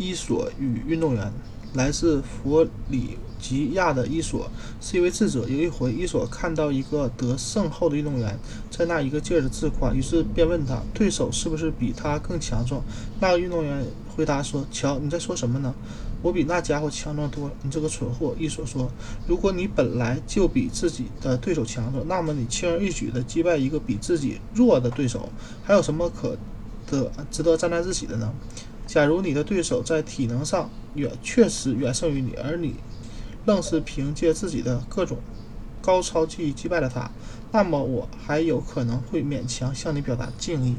伊索与运动员。来自弗里吉亚的伊索是一位智者。有一回，伊索看到一个得胜后的运动员在那一个劲儿的自夸，于是便问他：“对手是不是比他更强壮？”那个运动员回答说：“瞧，你在说什么呢？我比那家伙强壮多了。”你这个蠢货！伊索说：“如果你本来就比自己的对手强壮，那么你轻而易举地击败一个比自己弱的对手，还有什么可得值得沾沾自喜的呢？”假如你的对手在体能上远确实远胜于你，而你愣是凭借自己的各种高超技艺击败了他，那么我还有可能会勉强向你表达敬意。